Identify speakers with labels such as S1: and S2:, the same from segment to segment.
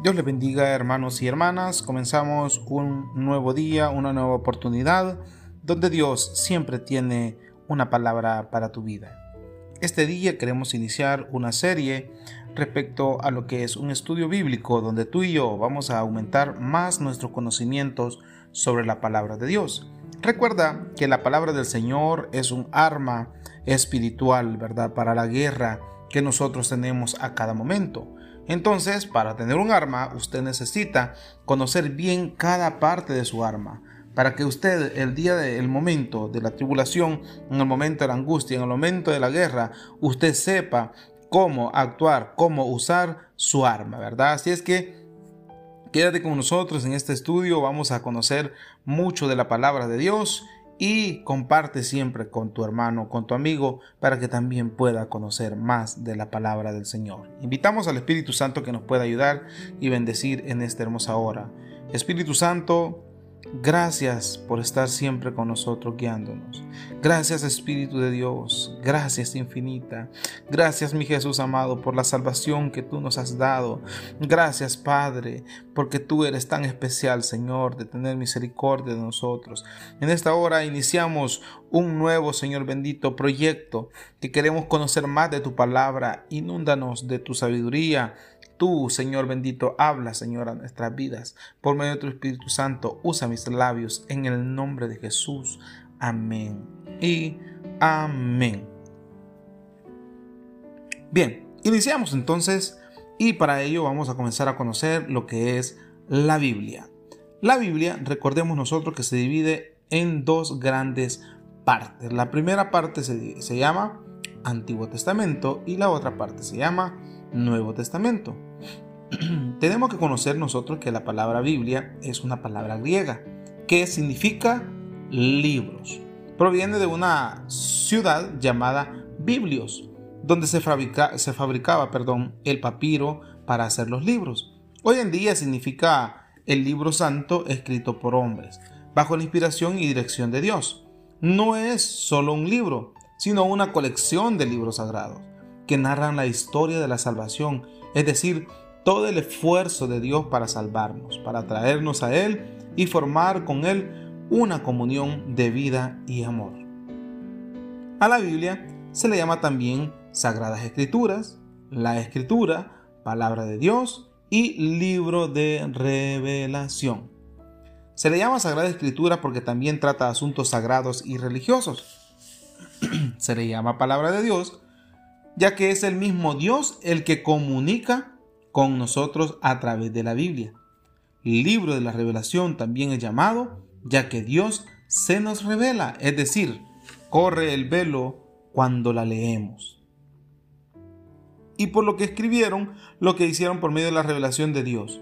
S1: Dios les bendiga hermanos y hermanas. Comenzamos un nuevo día, una nueva oportunidad, donde Dios siempre tiene una palabra para tu vida. Este día queremos iniciar una serie respecto a lo que es un estudio bíblico donde tú y yo vamos a aumentar más nuestros conocimientos sobre la palabra de Dios. Recuerda que la palabra del Señor es un arma espiritual, ¿verdad? Para la guerra que nosotros tenemos a cada momento. Entonces, para tener un arma, usted necesita conocer bien cada parte de su arma, para que usted el día del momento de la tribulación, en el momento de la angustia, en el momento de la guerra, usted sepa cómo actuar, cómo usar su arma, ¿verdad? Así es que quédate con nosotros en este estudio, vamos a conocer mucho de la palabra de Dios y comparte siempre con tu hermano, con tu amigo, para que también pueda conocer más de la palabra del Señor. Invitamos al Espíritu Santo que nos pueda ayudar y bendecir en esta hermosa hora. Espíritu Santo, Gracias por estar siempre con nosotros guiándonos. Gracias Espíritu de Dios. Gracias infinita. Gracias mi Jesús amado por la salvación que tú nos has dado. Gracias Padre porque tú eres tan especial Señor de tener misericordia de nosotros. En esta hora iniciamos un nuevo Señor bendito proyecto que queremos conocer más de tu palabra. Inúndanos de tu sabiduría Tú, Señor bendito, habla, Señor, a nuestras vidas. Por medio de tu Espíritu Santo, usa mis labios en el nombre de Jesús. Amén. Y amén. Bien, iniciamos entonces y para ello vamos a comenzar a conocer lo que es la Biblia. La Biblia, recordemos nosotros que se divide en dos grandes partes. La primera parte se, se llama Antiguo Testamento y la otra parte se llama Nuevo Testamento. Tenemos que conocer nosotros que la palabra Biblia es una palabra griega que significa libros. Proviene de una ciudad llamada Biblios, donde se, se fabricaba perdón, el papiro para hacer los libros. Hoy en día significa el libro santo escrito por hombres, bajo la inspiración y dirección de Dios. No es solo un libro, sino una colección de libros sagrados que narran la historia de la salvación, es decir, todo el esfuerzo de Dios para salvarnos, para traernos a Él y formar con Él una comunión de vida y amor. A la Biblia se le llama también Sagradas Escrituras, la Escritura, Palabra de Dios y Libro de Revelación. Se le llama Sagrada Escritura porque también trata asuntos sagrados y religiosos. se le llama Palabra de Dios ya que es el mismo Dios el que comunica con nosotros a través de la Biblia. El libro de la revelación también es llamado, ya que Dios se nos revela, es decir, corre el velo cuando la leemos. Y por lo que escribieron, lo que hicieron por medio de la revelación de Dios,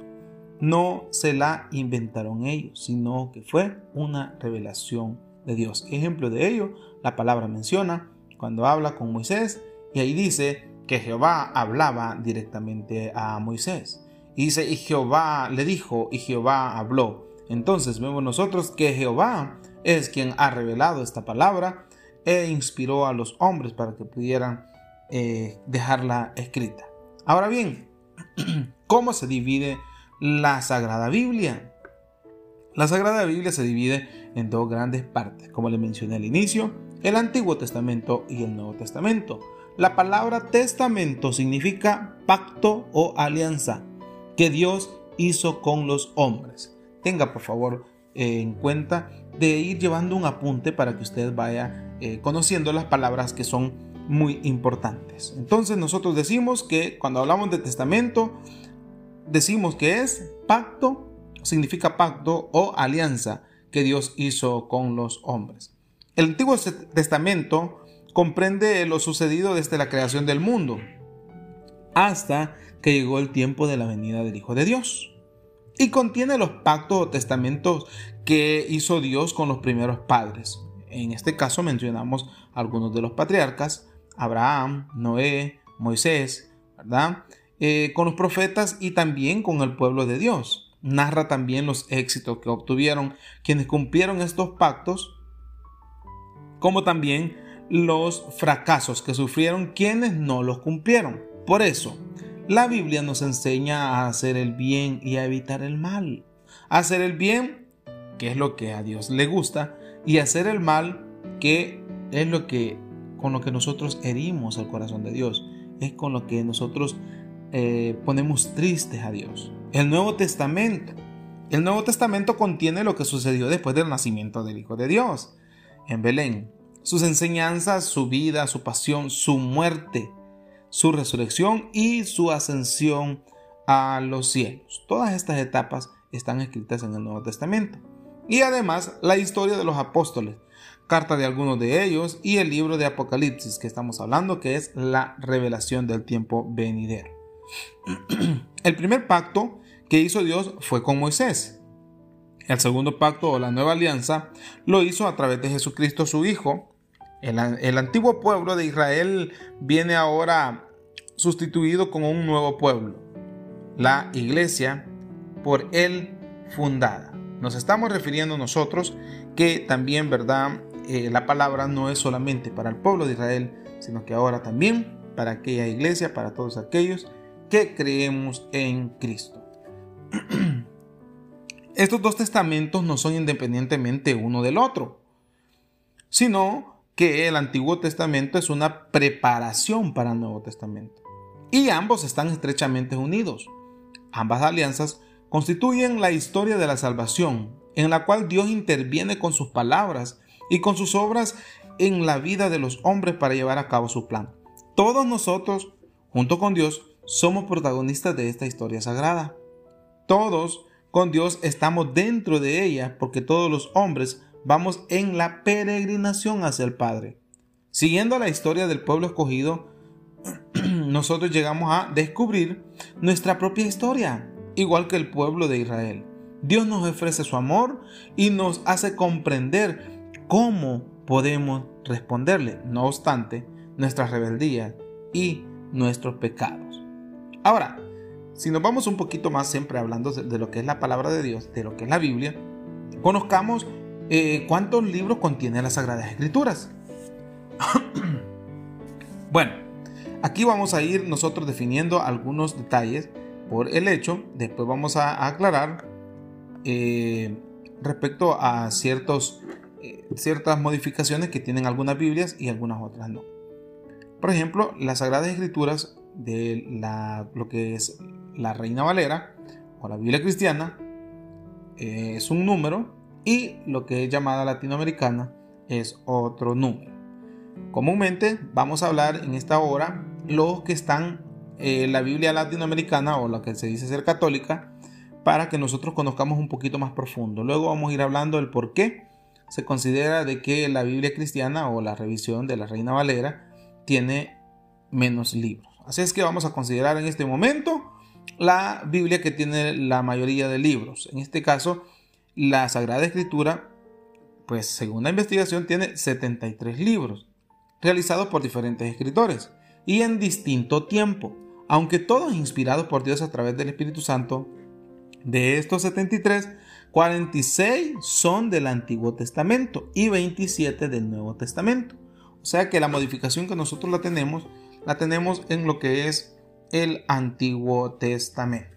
S1: no se la inventaron ellos, sino que fue una revelación de Dios. Ejemplo de ello, la palabra menciona cuando habla con Moisés y ahí dice que Jehová hablaba directamente a Moisés. Y dice, y Jehová le dijo, y Jehová habló. Entonces vemos nosotros que Jehová es quien ha revelado esta palabra e inspiró a los hombres para que pudieran eh, dejarla escrita. Ahora bien, ¿cómo se divide la Sagrada Biblia? La Sagrada Biblia se divide en dos grandes partes, como le mencioné al inicio, el Antiguo Testamento y el Nuevo Testamento. La palabra testamento significa pacto o alianza que Dios hizo con los hombres. Tenga por favor eh, en cuenta de ir llevando un apunte para que usted vaya eh, conociendo las palabras que son muy importantes. Entonces nosotros decimos que cuando hablamos de testamento, decimos que es pacto, significa pacto o alianza que Dios hizo con los hombres. El Antiguo Testamento comprende lo sucedido desde la creación del mundo hasta que llegó el tiempo de la venida del Hijo de Dios. Y contiene los pactos o testamentos que hizo Dios con los primeros padres. En este caso mencionamos algunos de los patriarcas, Abraham, Noé, Moisés, ¿verdad? Eh, con los profetas y también con el pueblo de Dios. Narra también los éxitos que obtuvieron quienes cumplieron estos pactos, como también los fracasos que sufrieron quienes no los cumplieron. Por eso, La Biblia nos enseña a hacer el bien y a evitar el mal. hacer el bien, que es lo que a Dios le gusta, y hacer el mal, que es lo que con lo que nosotros herimos al corazón de Dios, es con lo que nosotros eh, ponemos tristes a Dios. El Nuevo Testamento. El Nuevo Testamento contiene lo que sucedió después del nacimiento del Hijo de Dios en Belén. Sus enseñanzas, su vida, su pasión, su muerte, su resurrección y su ascensión a los cielos. Todas estas etapas están escritas en el Nuevo Testamento. Y además la historia de los apóstoles, carta de algunos de ellos y el libro de Apocalipsis que estamos hablando, que es la revelación del tiempo venidero. El primer pacto que hizo Dios fue con Moisés. El segundo pacto o la nueva alianza lo hizo a través de Jesucristo su Hijo. El, antiguo pueblo de Israel viene ahora sustituido con un nuevo pueblo, la iglesia por él fundada. Nos estamos refiriendo nosotros que también, ¿verdad? Eh, la palabra no es solamente para el pueblo de Israel, sino que ahora también para aquella iglesia, para todos aquellos que creemos en Cristo. Estos dos testamentos no son independientemente uno del otro, sino que el Antiguo Testamento es una preparación para el Nuevo Testamento. Y ambos están estrechamente unidos. Ambas alianzas constituyen la historia de la salvación, en la cual Dios interviene con sus palabras y con sus obras en la vida de los hombres para llevar a cabo su plan. Todos nosotros, junto con Dios, somos protagonistas de esta historia sagrada. Todos con Dios estamos dentro de ella porque todos los hombres vamos en la peregrinación hacia el Padre. Siguiendo la historia del pueblo escogido, nosotros llegamos a descubrir nuestra propia historia, igual que el pueblo de Israel. Dios nos ofrece su amor y nos hace comprender cómo podemos responderle, no obstante, nuestra rebeldía y nuestros pecados. Ahora, si nos vamos un poquito más siempre hablando de lo que es la palabra de Dios, de lo que es la Biblia, conozcamos eh, cuántos libros contiene las Sagradas Escrituras. bueno, aquí vamos a ir nosotros definiendo algunos detalles por el hecho, después vamos a, aclarar eh, respecto a ciertos, eh, ciertas modificaciones que tienen algunas Biblias y algunas otras no. Por ejemplo, las Sagradas Escrituras de la, lo que es la Reina Valera o la Biblia cristiana es un número y lo que es llamada latinoamericana es otro número. Comúnmente vamos a hablar en esta hora los que están eh, la Biblia latinoamericana o la que se dice ser católica para que nosotros conozcamos un poquito más profundo. Luego vamos a ir hablando del por qué se considera de que la Biblia cristiana o la revisión de la Reina Valera tiene menos libros. Así es que vamos a considerar en este momento la Biblia que tiene la mayoría de libros. En este caso, la Sagrada Escritura, pues según la investigación, tiene 73 libros, realizados por diferentes escritores y en distinto tiempo aunque todos inspirados por Dios a través del Espíritu Santo, de estos 73, 46 son del Antiguo Testamento y 27 del Nuevo Testamento. O sea que la modificación que nosotros la tenemos, la tenemos en lo que es el Antiguo Testamento.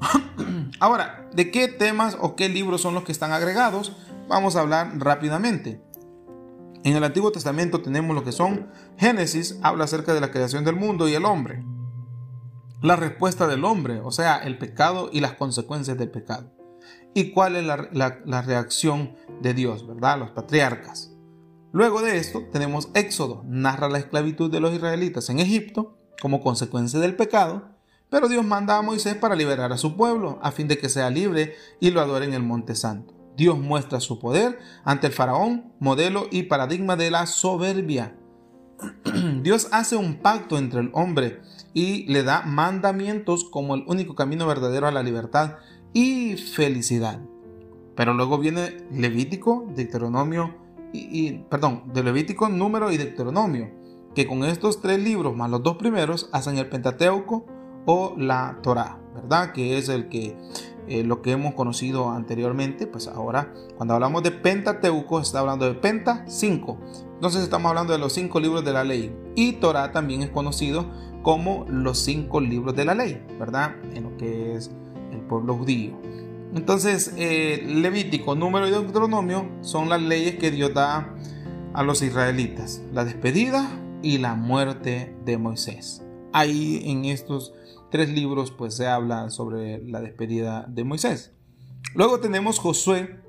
S1: Ahora, ¿de qué temas o qué libros son los que están agregados? Vamos a hablar rápidamente. En el Antiguo Testamento tenemos lo que son Génesis, habla acerca de la creación del mundo y el hombre la respuesta del hombre, o sea, el pecado y las consecuencias del pecado. ¿Y cuál es la, reacción de Dios, verdad? Los patriarcas. Luego de esto tenemos Éxodo, narra la esclavitud de los israelitas en Egipto como consecuencia del pecado, pero Dios manda a Moisés para liberar a su pueblo, a fin de que sea libre y lo adore en el Monte Santo. Dios muestra su poder ante el faraón, modelo y paradigma de la soberbia. Dios hace un pacto entre el hombre y le da mandamientos como el único camino verdadero a la libertad y felicidad. Pero luego viene Levítico, Deuteronomio y, perdón, de Levítico, Número y Deuteronomio, que con estos tres libros más los dos primeros hacen el Pentateuco o la Torá, ¿verdad? Que es el que eh, lo que hemos conocido anteriormente, pues ahora cuando hablamos de Pentateuco está hablando de Penta 5. Entonces estamos hablando de los cinco libros de la ley. Y Torah también es conocido como los cinco libros de la ley, ¿verdad? En lo que es el pueblo judío. Entonces, eh, Levítico, Número y Deuteronomio son las leyes que Dios da a los israelitas. La despedida y la muerte de Moisés. Ahí en estos tres libros pues se habla sobre la despedida de Moisés. Luego tenemos Josué.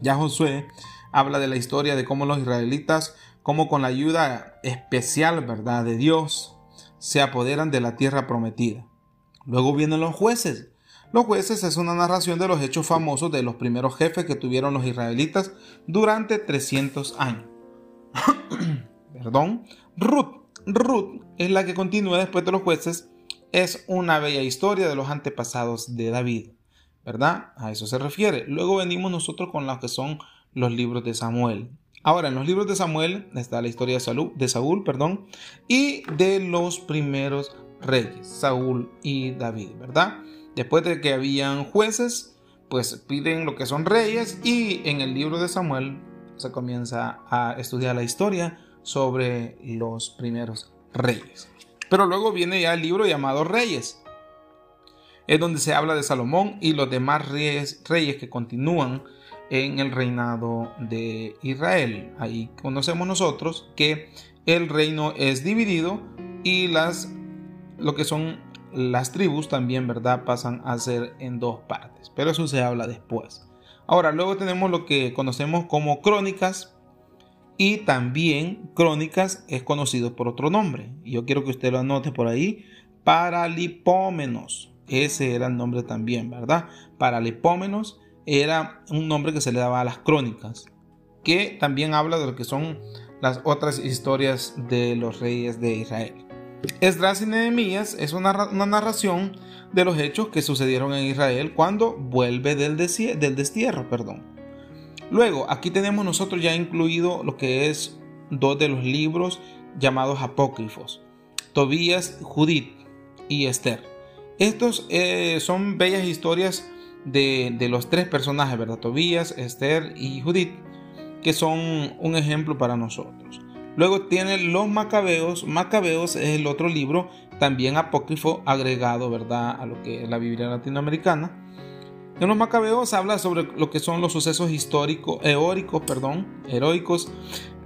S1: Ya Josué habla de la historia de cómo los israelitas, como con la ayuda especial, ¿verdad?, de Dios, se apoderan de la tierra prometida. Luego vienen los jueces. Los jueces es una narración de los hechos famosos de los primeros jefes que tuvieron los israelitas durante 300 años. Perdón. Ruth. Ruth es la que continúa después de los jueces. Es una bella historia de los antepasados de David. ¿Verdad? A eso se refiere. Luego venimos nosotros con los que son los libros de Samuel. Ahora, en los libros de Samuel está la historia de, Saúl, de Saúl perdón, y de los primeros reyes, Saúl y David, ¿verdad? Después de que habían jueces, pues piden lo que son reyes y en el libro de Samuel se comienza a estudiar la historia sobre los primeros reyes. Pero luego viene ya el libro llamado Reyes. Es donde se habla de Salomón y los demás reyes, que continúan en el reinado de Israel. Ahí conocemos nosotros que el reino es dividido y las lo que son las tribus también, ¿verdad? Pasan a ser en dos partes, pero eso se habla después. Ahora, luego tenemos lo que conocemos como crónicas y también crónicas es conocido por otro nombre. Yo quiero que usted lo anote por ahí, Paralipómenos. Ese era el nombre también, ¿verdad? Paralipómenos era un nombre que se le daba a las crónicas, que también habla de lo que son las otras historias de los reyes de Israel. Esdras y Nehemías es una, narración de los hechos que sucedieron en Israel cuando vuelve del, del destierro. Perdón. Luego, aquí tenemos nosotros ya incluido lo que es dos de los libros llamados apócrifos, Tobías, Judith y Esther. Estos eh, son bellas historias de, los tres personajes, ¿verdad? Tobías, Esther y Judith, que son un ejemplo para nosotros. Luego tiene los Macabeos. Macabeos es el otro libro, también apócrifo, agregado, ¿verdad?, a lo que es la Biblia latinoamericana. En los Macabeos habla sobre lo que son los sucesos históricos, eóricos, perdón, heroicos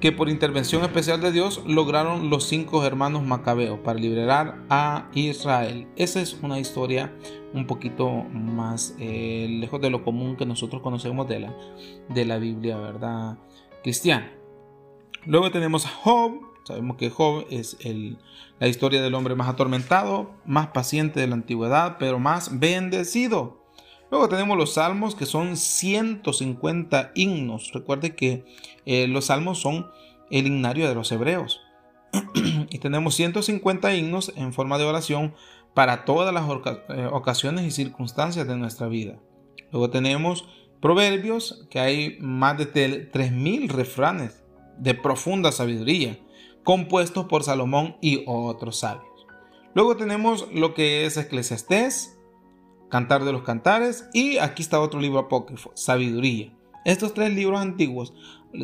S1: que por intervención especial de Dios lograron los cinco hermanos macabeos para liberar a Israel. Esa es una historia un poquito más eh, lejos de lo común que nosotros conocemos de la, de la Biblia, ¿verdad? Cristiana. Luego tenemos a Job. Sabemos que Job es el, la historia del hombre más atormentado, más paciente de la antigüedad, pero más bendecido. Luego tenemos los salmos que son 150 himnos. Recuerde que eh, los salmos son el himnario de los hebreos. y tenemos 150 himnos en forma de oración para todas las eh, ocasiones y circunstancias de nuestra vida. Luego tenemos proverbios, que hay más de 3.000 refranes de profunda sabiduría, compuestos por Salomón y otros sabios. Luego tenemos lo que es Eclesiastés, Cantar de los Cantares y aquí está otro libro apócrifo, Sabiduría. Estos tres libros antiguos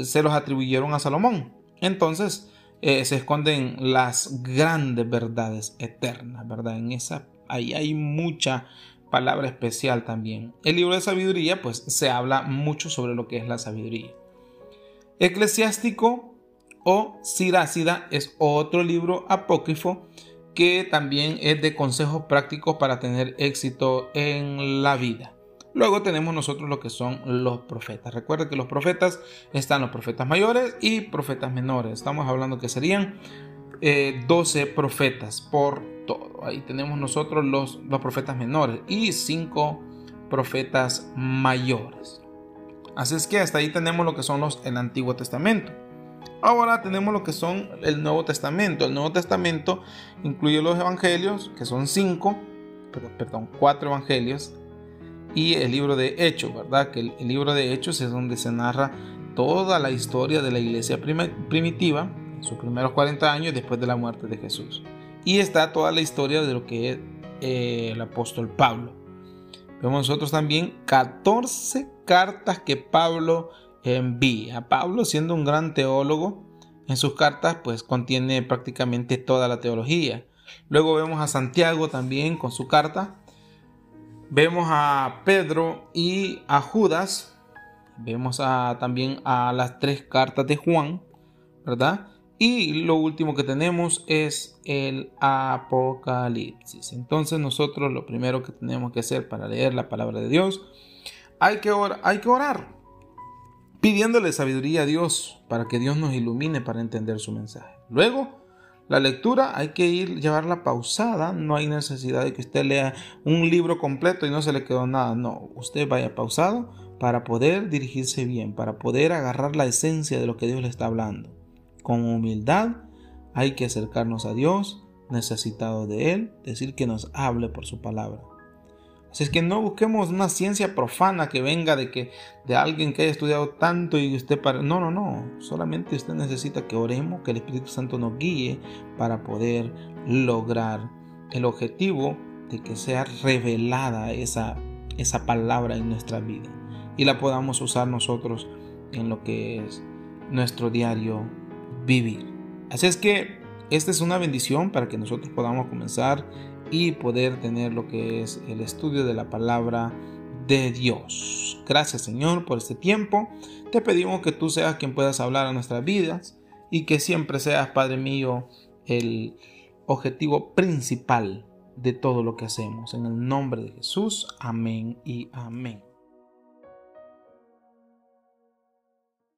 S1: se los atribuyeron a Salomón. Entonces eh, se esconden las grandes verdades eternas, ¿verdad? En esa, ahí hay mucha palabra especial también. El libro de sabiduría, pues se habla mucho sobre lo que es la sabiduría. Eclesiástico o Sirácida es otro libro apócrifo que también es de consejos prácticos para tener éxito en la vida. Luego tenemos nosotros lo que son los profetas. Recuerden que los profetas están los profetas mayores y profetas menores. Estamos hablando que serían 12 eh, profetas por todo. Ahí tenemos nosotros los, los profetas menores y 5 profetas mayores. Así es que hasta ahí tenemos lo que son los el Antiguo Testamento. Ahora tenemos lo que son el Nuevo Testamento. El Nuevo Testamento incluye los evangelios, que son cinco, perdón, cuatro evangelios, y el libro de Hechos, ¿verdad? Que el, libro de Hechos es donde se narra toda la historia de la iglesia primitiva, sus primeros 40 años después de la muerte de Jesús. Y está toda la historia de lo que es eh, el apóstol Pablo. Vemos nosotros también 14 cartas que Pablo envía. Pablo, siendo un gran teólogo, en sus cartas pues contiene prácticamente toda la teología. Luego vemos a Santiago también con su carta. Vemos a Pedro y a Judas. Vemos también a las tres cartas de Juan, ¿verdad? Y lo último que tenemos es el Apocalipsis. Entonces nosotros lo primero que tenemos que hacer para leer la palabra de Dios, hay que, hay que orar, pidiéndole sabiduría a Dios para que Dios nos ilumine para entender su mensaje. Luego, la lectura hay que ir llevarla pausada, no hay necesidad de que usted lea un libro completo y no se le quedó nada, no, usted vaya pausado para poder dirigirse bien, para poder agarrar la esencia de lo que Dios le está hablando. Con humildad hay que acercarnos a Dios, necesitado de Él, decir que nos hable por su palabra. Así es que no busquemos una ciencia profana que venga de que de alguien que haya estudiado tanto y usted para no, no, no, solamente usted necesita que oremos, que el Espíritu Santo nos guíe para poder lograr el objetivo de que sea revelada esa esa palabra en nuestra vida y la podamos usar nosotros en lo que es nuestro diario vivir. Así es que esta es una bendición para que nosotros podamos comenzar y poder tener lo que es el estudio de la palabra de Dios. Gracias Señor por este tiempo. Te pedimos que tú seas quien puedas hablar a nuestras vidas y que siempre seas, Padre mío, el objetivo principal de todo lo que hacemos. En el nombre de Jesús, amén y amén.